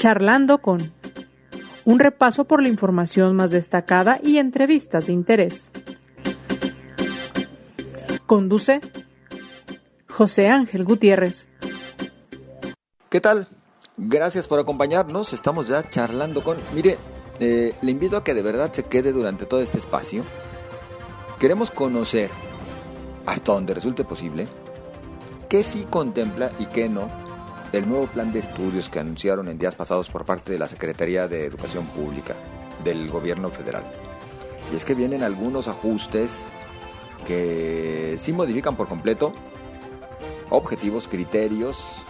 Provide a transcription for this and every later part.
Charlando con un repaso por la información más destacada y entrevistas de interés. Conduce José Ángel Gutiérrez. ¿Qué tal? Gracias por acompañarnos. Estamos ya charlando con... Mire, eh, le invito a que de verdad se quede durante todo este espacio. Queremos conocer, hasta donde resulte posible, qué sí contempla y qué no el nuevo plan de estudios que anunciaron en días pasados por parte de la Secretaría de Educación Pública del Gobierno Federal. Y es que vienen algunos ajustes que sí modifican por completo objetivos, criterios,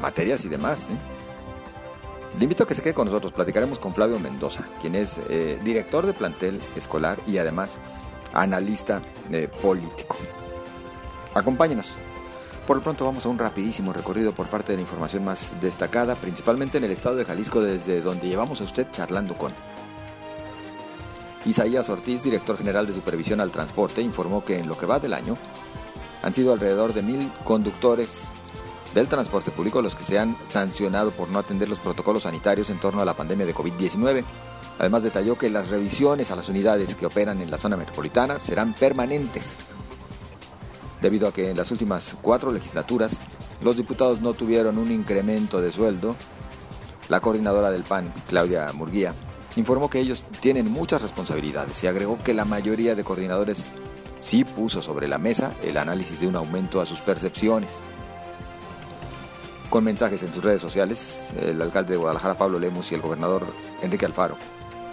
materias y demás. ¿eh? Le invito a que se quede con nosotros. Platicaremos con Flavio Mendoza, quien es eh, director de plantel escolar y además analista eh, político. Acompáñenos. Por lo pronto vamos a un rapidísimo recorrido por parte de la información más destacada, principalmente en el estado de Jalisco, desde donde llevamos a usted charlando con. Isaías Ortiz, director general de Supervisión al Transporte, informó que en lo que va del año han sido alrededor de mil conductores del transporte público los que se han sancionado por no atender los protocolos sanitarios en torno a la pandemia de COVID-19. Además detalló que las revisiones a las unidades que operan en la zona metropolitana serán permanentes debido a que en las últimas cuatro legislaturas los diputados no tuvieron un incremento de sueldo. La coordinadora del PAN, Claudia Murguía, informó que ellos tienen muchas responsabilidades y agregó que la mayoría de coordinadores sí puso sobre la mesa el análisis de un aumento a sus percepciones. Con mensajes en sus redes sociales, el alcalde de Guadalajara, Pablo Lemus, y el gobernador Enrique Alfaro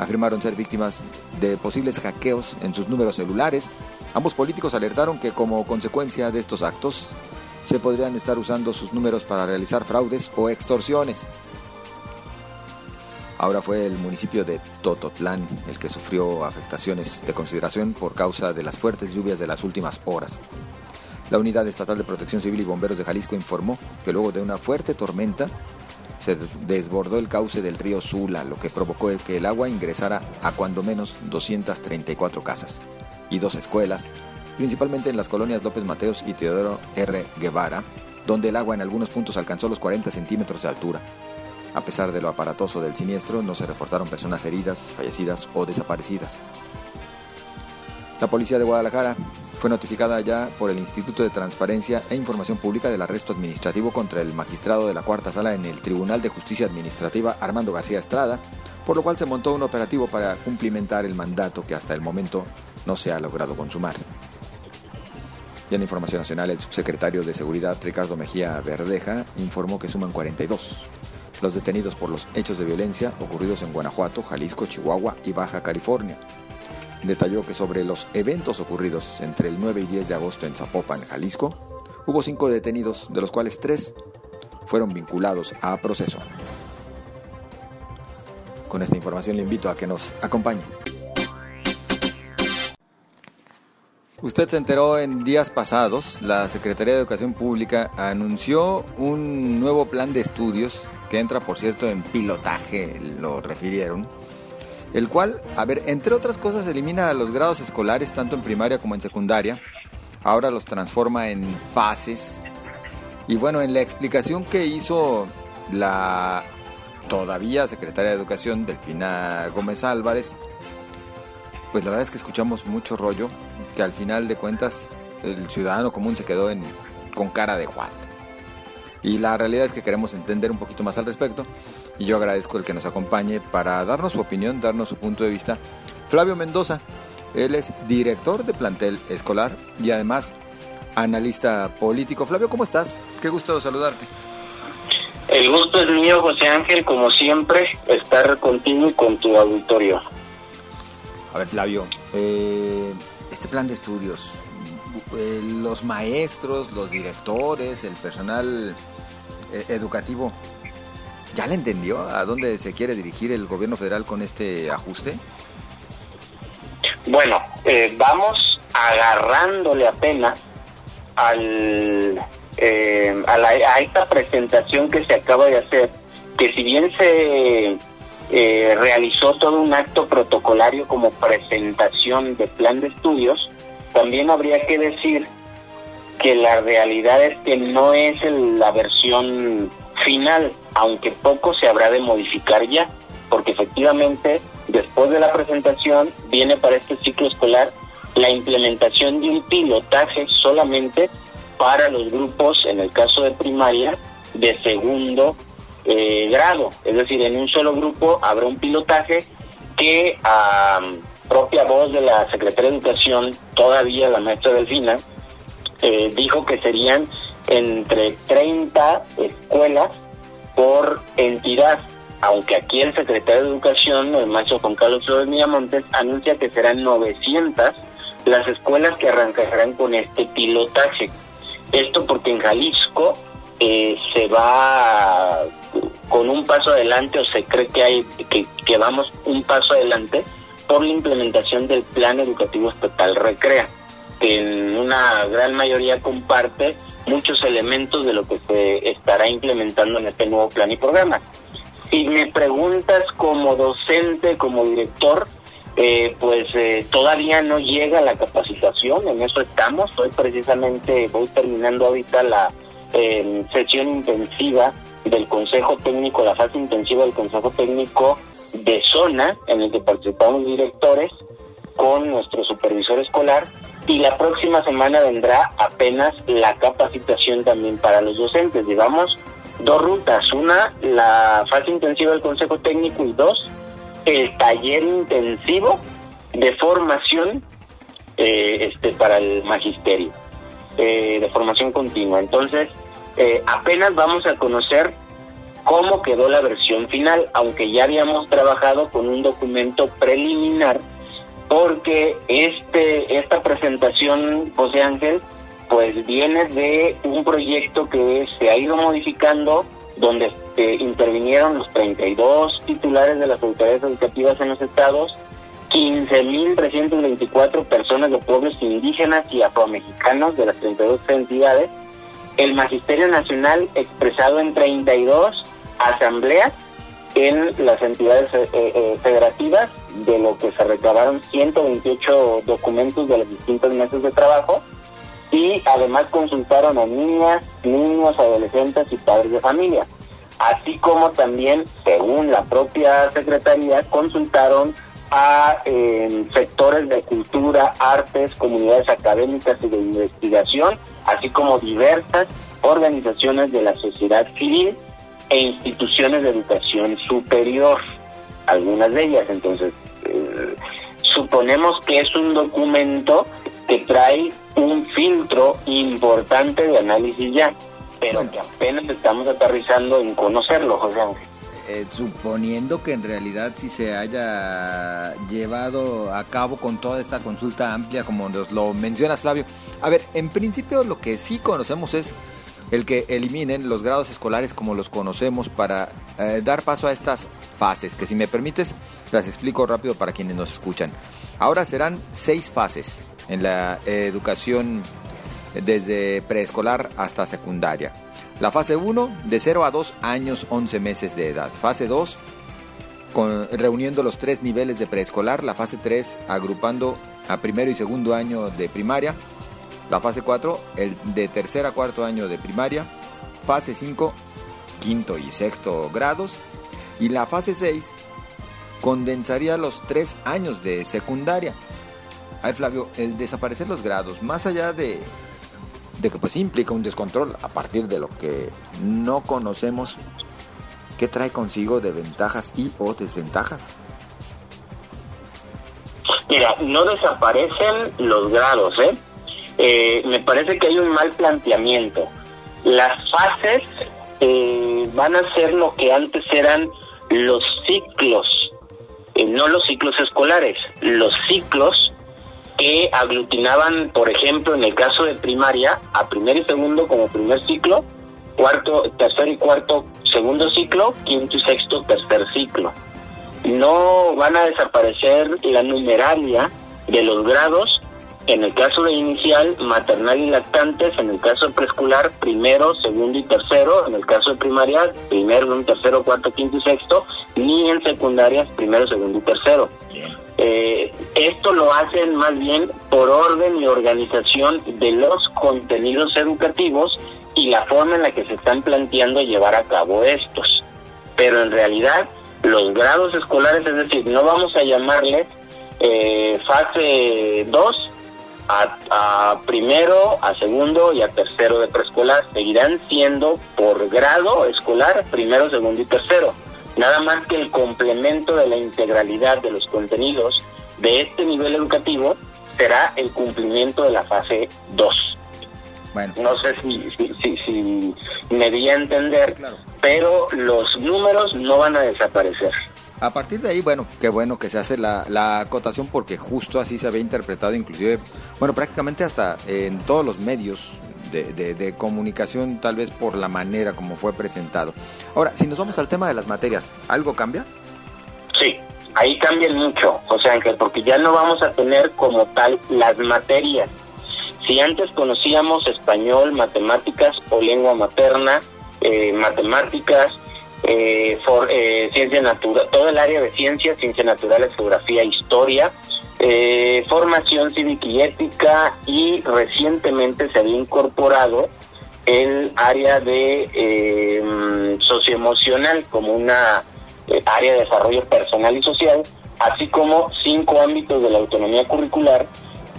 afirmaron ser víctimas de posibles hackeos en sus números celulares. Ambos políticos alertaron que como consecuencia de estos actos se podrían estar usando sus números para realizar fraudes o extorsiones. Ahora fue el municipio de Tototlán el que sufrió afectaciones de consideración por causa de las fuertes lluvias de las últimas horas. La Unidad Estatal de Protección Civil y Bomberos de Jalisco informó que luego de una fuerte tormenta se desbordó el cauce del río Sula, lo que provocó que el agua ingresara a cuando menos 234 casas y dos escuelas, principalmente en las colonias López Mateos y Teodoro R. Guevara, donde el agua en algunos puntos alcanzó los 40 centímetros de altura. A pesar de lo aparatoso del siniestro, no se reportaron personas heridas, fallecidas o desaparecidas. La policía de Guadalajara fue notificada ya por el Instituto de Transparencia e Información Pública del arresto administrativo contra el magistrado de la cuarta sala en el Tribunal de Justicia Administrativa Armando García Estrada, por lo cual se montó un operativo para cumplimentar el mandato que hasta el momento no se ha logrado consumar. Y en información nacional, el subsecretario de Seguridad Ricardo Mejía Verdeja informó que suman 42 los detenidos por los hechos de violencia ocurridos en Guanajuato, Jalisco, Chihuahua y Baja California detalló que sobre los eventos ocurridos entre el 9 y 10 de agosto en Zapopan, Jalisco, hubo cinco detenidos, de los cuales tres fueron vinculados a proceso. Con esta información le invito a que nos acompañe. Usted se enteró en días pasados, la Secretaría de Educación Pública anunció un nuevo plan de estudios que entra, por cierto, en pilotaje, lo refirieron, el cual, a ver, entre otras cosas, elimina los grados escolares tanto en primaria como en secundaria. Ahora los transforma en fases. Y bueno, en la explicación que hizo la todavía secretaria de Educación, Delfina Gómez Álvarez, pues la verdad es que escuchamos mucho rollo, que al final de cuentas el ciudadano común se quedó con cara de Juan. Y la realidad es que queremos entender un poquito más al respecto y yo agradezco el que nos acompañe para darnos su opinión, darnos su punto de vista. Flavio Mendoza, él es director de plantel escolar y además analista político. Flavio, ¿cómo estás? Qué gusto saludarte. El gusto es mío, José Ángel, como siempre, estar contigo y con tu auditorio. A ver, Flavio, eh, este plan de estudios, eh, los maestros, los directores, el personal eh, educativo, ¿Ya le entendió a dónde se quiere dirigir el gobierno federal con este ajuste? Bueno, eh, vamos agarrándole apenas al, eh, a, a, esta presentación que se acaba de hacer, que si bien se eh, realizó todo un acto protocolario como presentación de plan de estudios, también habría que decir que la realidad es que no es la versión final aunque poco se habrá de modificar ya, porque efectivamente después de la presentación viene para este ciclo escolar la implementación de un pilotaje solamente para los grupos, en el caso de primaria, de segundo eh, grado. Es decir, en un solo grupo habrá un pilotaje que a propia voz de la Secretaría de Educación, todavía la maestra Delfina, eh, dijo que serían entre 30 escuelas por entidad, aunque aquí el secretario de Educación, el maestro Juan Carlos Flores Millamontes, anuncia que serán 900 las escuelas que arrancarán con este pilotaje. Esto porque en Jalisco eh, se va con un paso adelante o se cree que hay que, que vamos un paso adelante por la implementación del Plan Educativo Estatal Recrea, que en una gran mayoría comparte muchos elementos de lo que se estará implementando en este nuevo plan y programa. Si me preguntas como docente, como director, eh, pues eh, todavía no llega la capacitación, en eso estamos. Hoy precisamente voy terminando ahorita la eh, sesión intensiva del Consejo Técnico, la fase intensiva del Consejo Técnico de zona, en el que participamos directores con nuestro supervisor escolar y la próxima semana vendrá apenas la capacitación también para los docentes. Digamos, dos rutas. Una, la fase intensiva del Consejo Técnico y dos, el taller intensivo de formación eh, este para el magisterio, eh, de formación continua. Entonces, eh, apenas vamos a conocer cómo quedó la versión final, aunque ya habíamos trabajado con un documento preliminar, porque este esta presentación, José Ángel, pues viene de un proyecto que se ha ido modificando donde eh, intervinieron los 32 titulares de las autoridades educativas en los estados, 15.324 personas de pueblos indígenas y afromexicanos de las 32 entidades, el Magisterio Nacional expresado en 32 asambleas en las entidades eh, eh, federativas, de lo que se recabaron 128 documentos de los distintos meses de trabajo, y además consultaron a niñas, niños, adolescentes y padres de familia. Así como también, según la propia Secretaría, consultaron a em, sectores de cultura, artes, comunidades académicas y de investigación, así como diversas organizaciones de la sociedad civil e instituciones de educación superior, algunas de ellas. Entonces, eh, suponemos que es un documento que trae un filtro importante de análisis ya pero que apenas estamos aterrizando en conocerlo, José Ángel. Eh, suponiendo que en realidad si se haya llevado a cabo con toda esta consulta amplia como nos lo mencionas Flavio. A ver, en principio lo que sí conocemos es el que eliminen los grados escolares como los conocemos para eh, dar paso a estas fases, que si me permites las explico rápido para quienes nos escuchan. Ahora serán seis fases en la educación desde preescolar hasta secundaria. La fase 1 de 0 a 2 años 11 meses de edad. Fase 2 reuniendo los tres niveles de preescolar. La fase 3 agrupando a primero y segundo año de primaria. La fase 4 el de tercer a cuarto año de primaria. Fase 5 quinto y sexto grados. Y la fase 6 condensaría los tres años de secundaria. A ver, Flavio, el desaparecer los grados, más allá de de que pues implica un descontrol a partir de lo que no conocemos, ¿qué trae consigo de ventajas y o desventajas? Mira, no desaparecen los grados, ¿eh? ¿Eh? me parece que hay un mal planteamiento. Las fases eh, van a ser lo que antes eran los ciclos, eh, no los ciclos escolares, los ciclos que aglutinaban, por ejemplo, en el caso de primaria, a primer y segundo como primer ciclo, cuarto, tercer y cuarto, segundo ciclo, quinto y sexto, tercer ciclo. No van a desaparecer la numeraria de los grados, en el caso de inicial, maternal y lactantes, en el caso de preescolar, primero, segundo y tercero, en el caso de primaria, primero, tercero, cuarto, quinto y sexto, ni en secundarias, primero, segundo y tercero. Eh, esto lo hacen más bien por orden y organización de los contenidos educativos y la forma en la que se están planteando llevar a cabo estos. pero en realidad los grados escolares, es decir, no vamos a llamarle eh, fase 2 a, primero, a segundo y a tercero de preescolar. Seguirán siendo por grado escolar primero, segundo y tercero. Nada más que el complemento de la integralidad de los contenidos de este nivel educativo será el cumplimiento de la fase 2. Bueno. No sé si, si, si, me di a entender, pero los números no van a desaparecer. A partir de ahí, bueno, qué bueno que se hace la, la acotación porque justo así se había interpretado inclusive, bueno, prácticamente hasta en todos los medios de, de, comunicación, tal vez por la manera como fue presentado. Ahora, si nos vamos al tema de las materias, ¿algo cambia? Sí, ahí cambia mucho, José Ángel, porque ya no vamos a tener como tal las materias si antes conocíamos español, matemáticas o lengua materna, eh, matemáticas, eh, eh, ciencia natural, todo el área de ciencias, ciencias naturales, geografía, historia, formación cívica y ética y recientemente se había incorporado el área de socioemocional como una área de desarrollo personal y social, así como cinco ámbitos de la autonomía curricular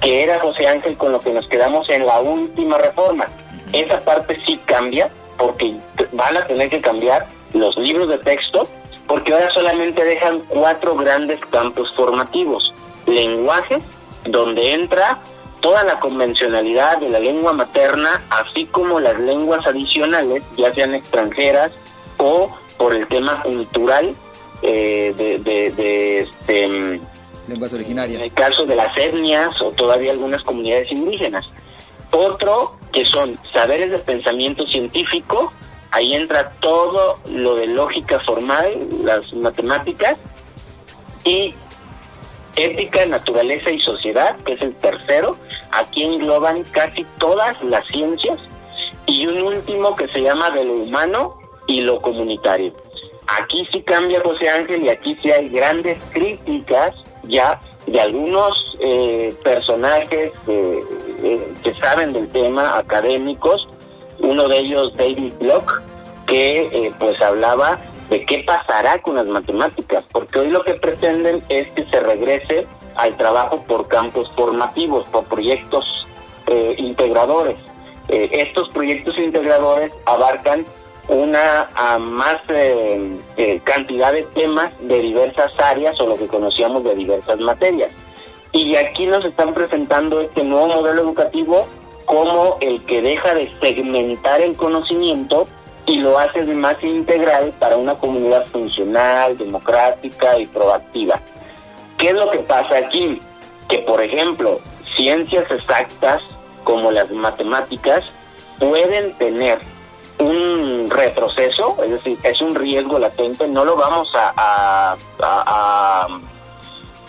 que era José Ángel con lo que nos quedamos en la última reforma. Esa parte sí cambia, porque van a tener que cambiar los libros de texto, porque ahora solamente dejan cuatro grandes campos formativos. Lenguaje, donde entra toda la convencionalidad de la lengua materna, así como las lenguas adicionales, ya sean extranjeras o por el tema cultural eh, de, de, de este, lenguas originarias. En el caso de las etnias o todavía algunas comunidades indígenas. Otro que son saberes de pensamiento científico, ahí entra todo lo de lógica formal, las matemáticas, y ética, naturaleza y sociedad, que es el tercero. Aquí engloban casi todas las ciencias. Y un último que se llama de lo humano y lo comunitario. Aquí sí cambia José Ángel y aquí sí hay grandes críticas ya de algunos eh, personajes eh, que saben del tema, académicos, uno de ellos David Block, que eh, pues hablaba de qué pasará con las matemáticas, porque hoy lo que pretenden es que se regrese al trabajo por campos formativos, por proyectos integradores. estos proyectos integradores abarcan una más eh, eh, cantidad de temas de diversas áreas o lo que conocíamos de diversas materias. Y aquí nos están presentando este nuevo modelo educativo como el que deja de segmentar el conocimiento y lo hace de más integral para una comunidad funcional, democrática y proactiva. ¿Qué es lo que pasa aquí? Que, por ejemplo, ciencias exactas como las matemáticas pueden tener un retroceso, es decir, es un riesgo latente, no lo vamos a,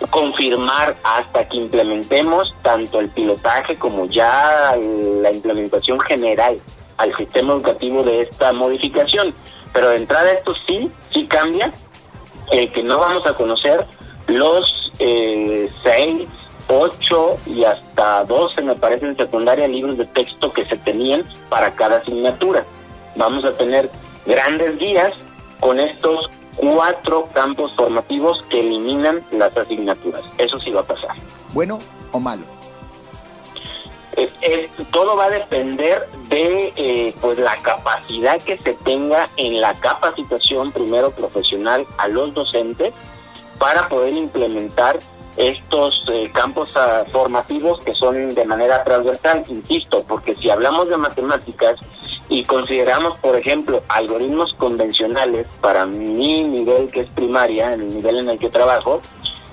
confirmar hasta que implementemos tanto el pilotaje como ya la implementación general al sistema educativo de esta modificación. Pero de entrada esto sí, sí cambia, el que no vamos a conocer los eh, seis, ocho y hasta doce, me parece, en secundaria libros de texto que se tenían para cada asignatura vamos a tener grandes guías con estos cuatro campos formativos que eliminan las asignaturas. Eso sí va a pasar. ¿Bueno o malo? todo va a depender de eh, pues la capacidad que se tenga en la capacitación primero profesional a los docentes para poder implementar estos eh, campos ah, formativos que son de manera transversal, insisto, porque si hablamos de matemáticas y consideramos, por ejemplo, algoritmos convencionales para mi nivel que es primaria, en el nivel en el que trabajo,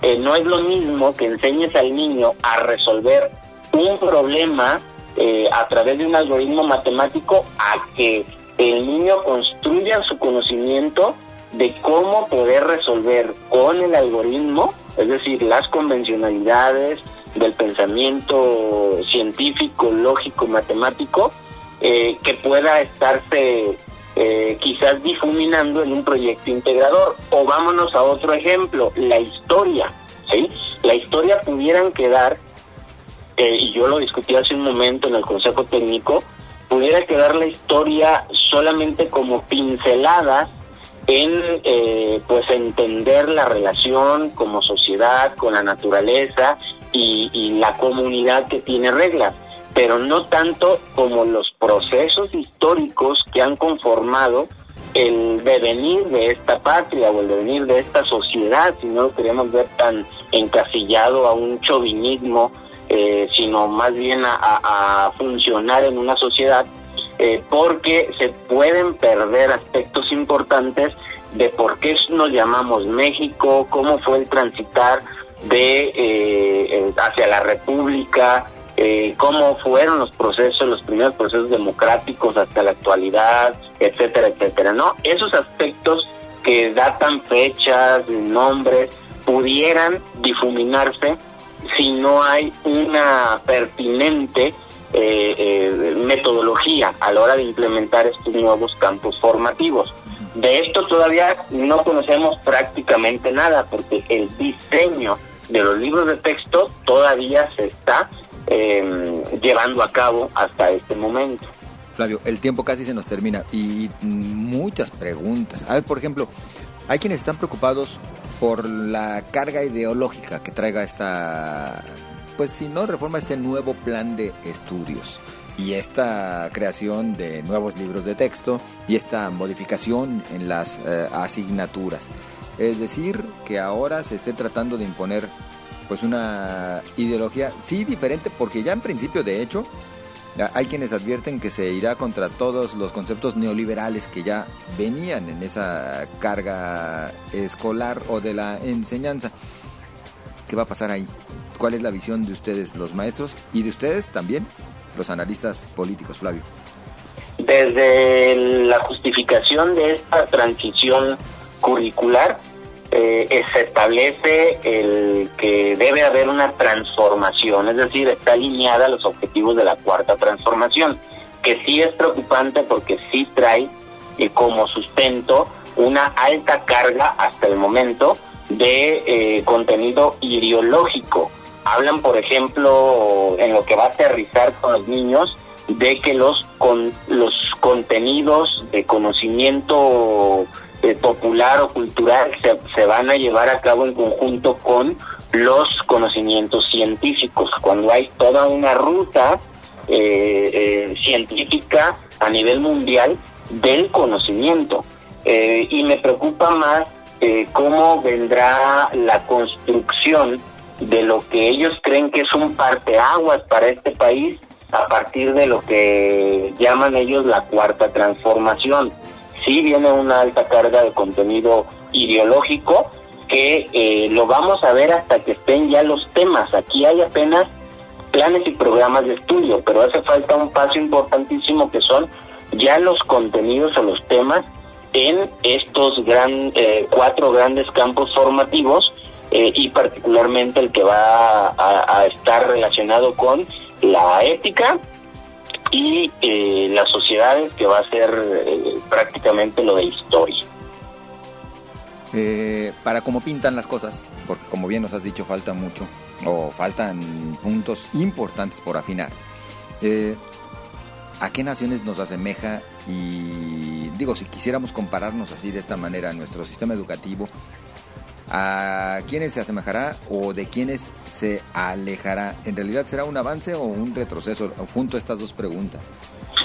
eh, no es lo mismo que enseñes al niño a resolver un problema eh, a través de un algoritmo matemático a que el niño construya su conocimiento de cómo poder resolver con el algoritmo, es decir, las convencionalidades del pensamiento científico, lógico, matemático, eh, que pueda estarse eh, quizás difuminando en un proyecto integrador. O vámonos a otro ejemplo, la historia. ¿sí? La historia pudieran quedar, eh, y yo lo discutí hace un momento en el Consejo Técnico, pudiera quedar la historia solamente como pinceladas en eh, pues entender la relación como sociedad con la naturaleza y, y la comunidad que tiene reglas, pero no tanto como los procesos históricos que han conformado el devenir de esta patria o el devenir de esta sociedad, si no lo queremos ver tan encasillado a un chauvinismo, eh, sino más bien a, funcionar en una sociedad, eh, porque se pueden perder aspectos importantes de por qué nos llamamos México, cómo fue el transitar de eh, hacia la República, eh, cómo fueron los procesos, los primeros procesos democráticos hasta la actualidad, etcétera, etcétera, ¿no? Esos aspectos que datan fechas, nombres, pudieran difuminarse si no hay una pertinente eh, eh, metodología a la hora de implementar estos nuevos campos formativos. De esto todavía no conocemos prácticamente nada porque el diseño de los libros de texto todavía se está eh, llevando a cabo hasta este momento. Flavio, el tiempo casi se nos termina y muchas preguntas. A ver, por ejemplo, hay quienes están preocupados por la carga ideológica que traiga esta, pues si no reforma este nuevo plan de estudios y esta creación de nuevos libros de texto y esta modificación en las eh, asignaturas. Es decir, que ahora se esté tratando de imponer pues una ideología, sí diferente, porque ya en principio, de hecho, hay quienes advierten que se irá contra todos los conceptos neoliberales que ya venían en esa carga escolar o de la enseñanza. ¿Qué va a pasar ahí? ¿Cuál es la visión de ustedes, los maestros, y de ustedes también, los analistas políticos, Flavio? Desde la justificación de esta transición curricular, eh, se establece el que debe haber una transformación, es decir, está alineada a los objetivos de la cuarta transformación, que sí es preocupante porque sí trae eh, como sustento una alta carga hasta el momento de eh, contenido ideológico. Hablan, por ejemplo, en lo que va a aterrizar con los niños, de que los, con, los contenidos de conocimiento eh, popular o cultural se, se, van a llevar a cabo en conjunto con los conocimientos científicos, cuando hay toda una ruta eh, eh, científica a nivel mundial del conocimiento. y me preocupa más cómo vendrá la construcción de lo que ellos creen que es un parteaguas para este país a partir de lo que llaman ellos la cuarta transformación sí viene una alta carga de contenido ideológico que eh, lo vamos a ver hasta que estén ya los temas. Aquí hay apenas planes y programas de estudio, pero hace falta un paso importantísimo que son ya los contenidos o los temas en estos gran, eh, cuatro grandes campos formativos eh, y particularmente el que va a estar relacionado con la ética, y eh, las sociedades que va a ser eh, prácticamente lo de historia. Eh, para cómo pintan las cosas, porque como bien nos has dicho falta mucho o faltan puntos importantes por afinar. ¿A qué naciones nos asemeja? Y digo, si quisiéramos compararnos así de esta manera, nuestro sistema educativo, ¿A quiénes se asemejará o de quiénes se alejará? ¿En realidad será un avance o un retroceso? Junto a estas dos preguntas.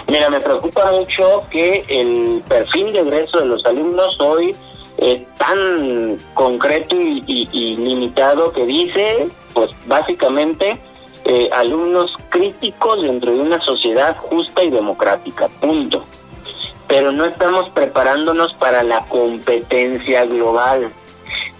Mira, me preocupa mucho que el perfil de egreso de los alumnos hoy es tan concreto y, limitado que dice, pues básicamente, eh, alumnos críticos dentro de una sociedad justa y democrática, punto. Pero no estamos preparándonos para la competencia global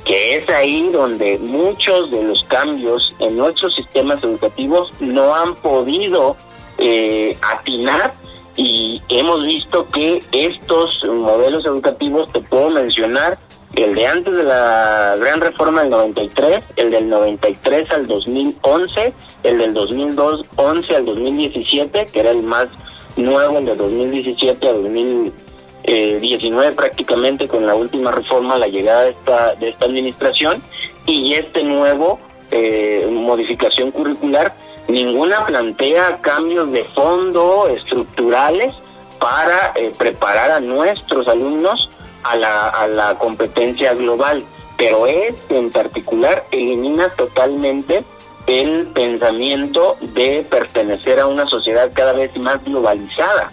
que es ahí donde muchos de los cambios en nuestros sistemas educativos no han podido eh, atinar y hemos visto que estos modelos educativos, te puedo mencionar, el de antes de la gran reforma del 93, el del 93 al 2011, el del 2011 al 2017, que era el más nuevo, el de 2017 a 2017 eh, 19 prácticamente con la última reforma, la llegada de esta, de esta administración y este nuevo eh, modificación curricular, ninguna plantea cambios de fondo estructurales para eh, preparar a nuestros alumnos a la, a la competencia global, pero este en particular elimina totalmente el pensamiento de pertenecer a una sociedad cada vez más globalizada.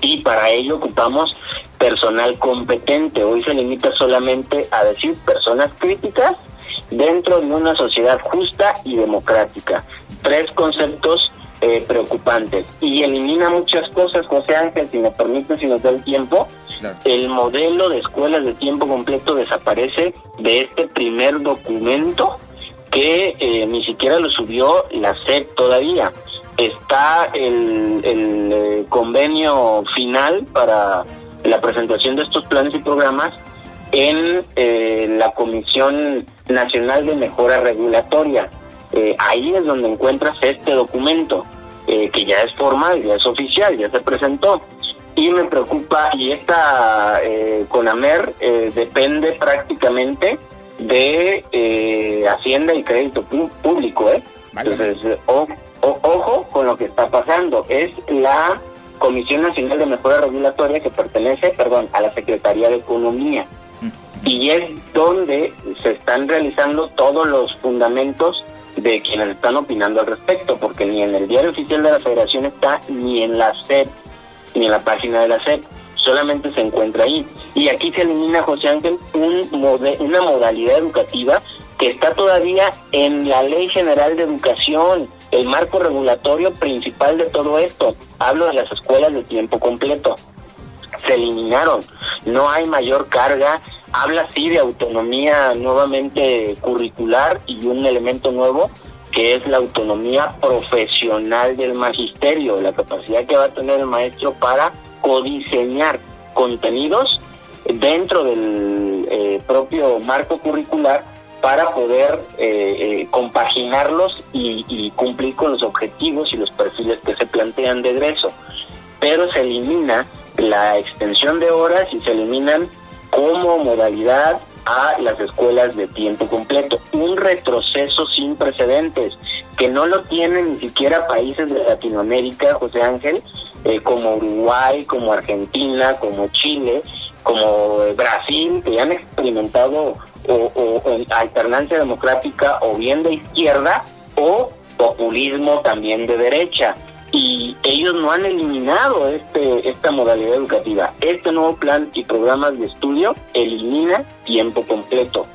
Y para ello ocupamos personal competente. Hoy se limita solamente a decir personas críticas dentro de una sociedad justa y democrática. Tres conceptos eh, preocupantes. Y elimina muchas cosas, José Ángel, si me permite, si nos da el tiempo. El modelo de escuelas de tiempo completo desaparece de este primer documento que eh, ni siquiera lo subió la SEP todavía. Está el, el eh, convenio final para la presentación de estos planes y programas en eh, la Comisión Nacional de Mejora Regulatoria. ahí es donde encuentras este documento, que ya es formal, ya es oficial, ya se presentó. Y me preocupa, y esta CONAMER depende prácticamente de eh, Hacienda y Crédito Público, ¿eh? Entonces, ojo con lo que está pasando. Es la Comisión Nacional de Mejora Regulatoria que pertenece, perdón, a la Secretaría de Economía. Y es donde se están realizando todos los fundamentos de quienes están opinando al respecto, porque ni en el diario oficial de la Federación está, ni en la SEP, ni en la página de la SEP solamente se encuentra ahí. Y aquí se elimina, José Ángel, un una modalidad educativa que está todavía en la Ley General de Educación, el marco regulatorio principal de todo esto. Hablo de las escuelas de tiempo completo. Se eliminaron, no hay mayor carga, habla sí de autonomía nuevamente curricular y un elemento nuevo que es la autonomía profesional del magisterio, la capacidad que va a tener el maestro para codiseñar contenidos dentro del eh, propio marco curricular para poder eh, eh, compaginarlos y, y, cumplir con los objetivos y los perfiles que se plantean de egreso. Pero se elimina la extensión de horas y se eliminan como modalidad a las escuelas de tiempo completo. Un retroceso sin precedentes que no lo tienen ni siquiera países de Latinoamérica, José Ángel, eh, como Uruguay, como Argentina, como Chile, como Brasil, que han experimentado o, alternancia democrática o bien de izquierda o populismo también de derecha. Y ellos no han eliminado este esta modalidad educativa. Este nuevo plan y programas de estudio elimina tiempo completo.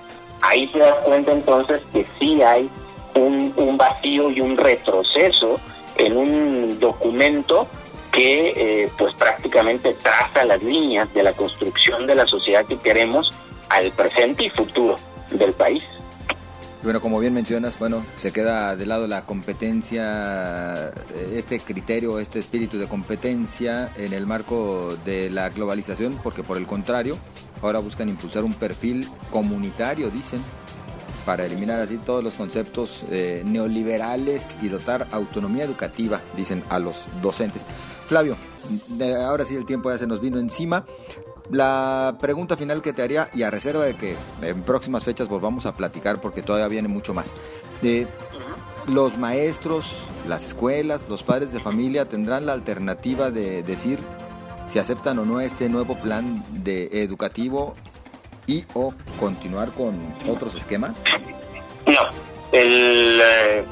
Ahí se da cuenta entonces que sí hay un, vacío y un retroceso en un documento que eh, pues prácticamente traza las líneas de la construcción de la sociedad que queremos al presente y futuro del país. Bueno, como bien mencionas, bueno, se queda de lado la competencia, eh, este criterio, este espíritu de competencia en el marco de la globalización, porque por el contrario, ahora buscan impulsar un perfil comunitario, dicen, para eliminar así todos los conceptos eh, neoliberales y dotar autonomía educativa, dicen a los docentes. Flavio, ahora sí el tiempo ya se nos vino encima. La pregunta final que te haría, y a reserva de que en próximas fechas volvamos a platicar porque todavía viene mucho más, de los maestros, las escuelas, los padres de familia tendrán la alternativa de decir si aceptan o no este nuevo plan de educativo y o continuar con otros esquemas? No, el, eh,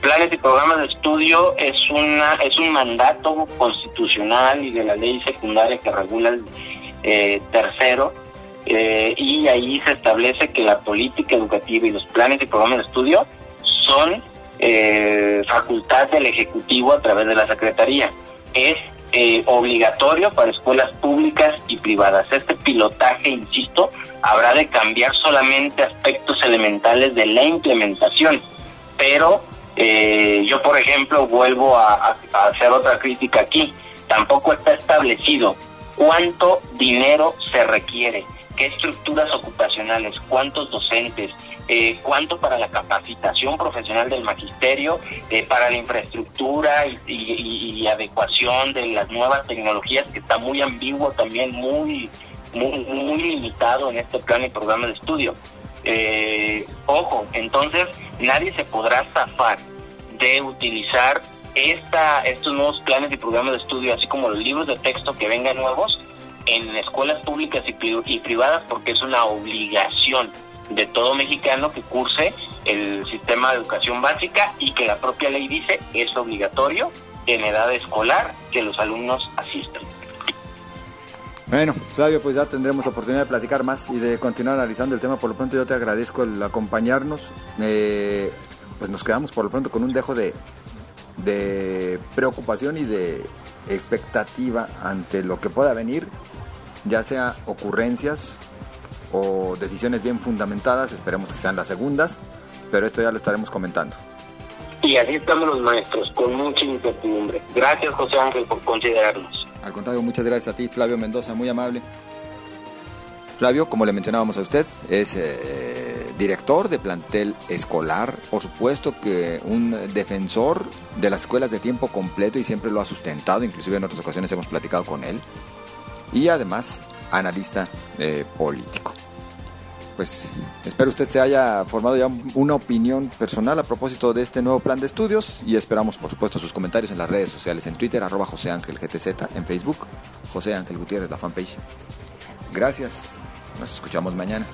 planes y de estudio es una es un mandato constitucional y de la ley secundaria que regula el eh, tercero eh, y ahí se establece que la política educativa y los planes y programas de estudio son eh, facultad del ejecutivo a través de la secretaría. Es obligatorio para escuelas públicas y privadas. Este pilotaje insisto habrá de cambiar solamente aspectos elementales de la implementación. Pero eh, yo, por ejemplo, vuelvo a, hacer otra crítica aquí. Tampoco está establecido cuánto dinero se requiere, qué estructuras ocupacionales, cuántos docentes, eh, cuánto para la capacitación profesional del magisterio, eh, para la infraestructura y, adecuación de las nuevas tecnologías, que está muy ambiguo también, muy, muy, muy limitado en este plan y programa de estudio. Eh, ojo, entonces nadie se podrá zafar de utilizar estos nuevos planes y programas de estudio, así como los libros de texto que vengan nuevos, en escuelas públicas y, privadas porque es una obligación de todo mexicano que curse el sistema de educación básica y que la propia ley dice es obligatorio en edad escolar que los alumnos asistan. Bueno, Flavio, pues ya tendremos oportunidad de platicar más y de continuar analizando el tema. Por lo pronto yo te agradezco el acompañarnos. Eh, pues nos quedamos por lo pronto con un dejo de, de preocupación y de expectativa ante lo que pueda venir, ya sea ocurrencias o decisiones bien fundamentadas, esperemos que sean las segundas, pero esto ya lo estaremos comentando. Y así estamos los maestros, con mucha incertidumbre. Gracias José Ángel por considerarnos. Al contrario, muchas gracias a ti, Flavio Mendoza, muy amable. Flavio, como le mencionábamos a usted, es eh, director de plantel escolar, por supuesto que un defensor de las escuelas de tiempo completo y siempre lo ha sustentado, inclusive en otras ocasiones hemos platicado con él, y además analista eh, político. Pues espero usted se haya formado ya una opinión personal a propósito de este nuevo plan de estudios y esperamos por supuesto sus comentarios en las redes sociales, en Twitter, arroba José Ángel GTZ, en Facebook, José Ángel Gutiérrez, la fanpage. Gracias nos escuchamos mañana.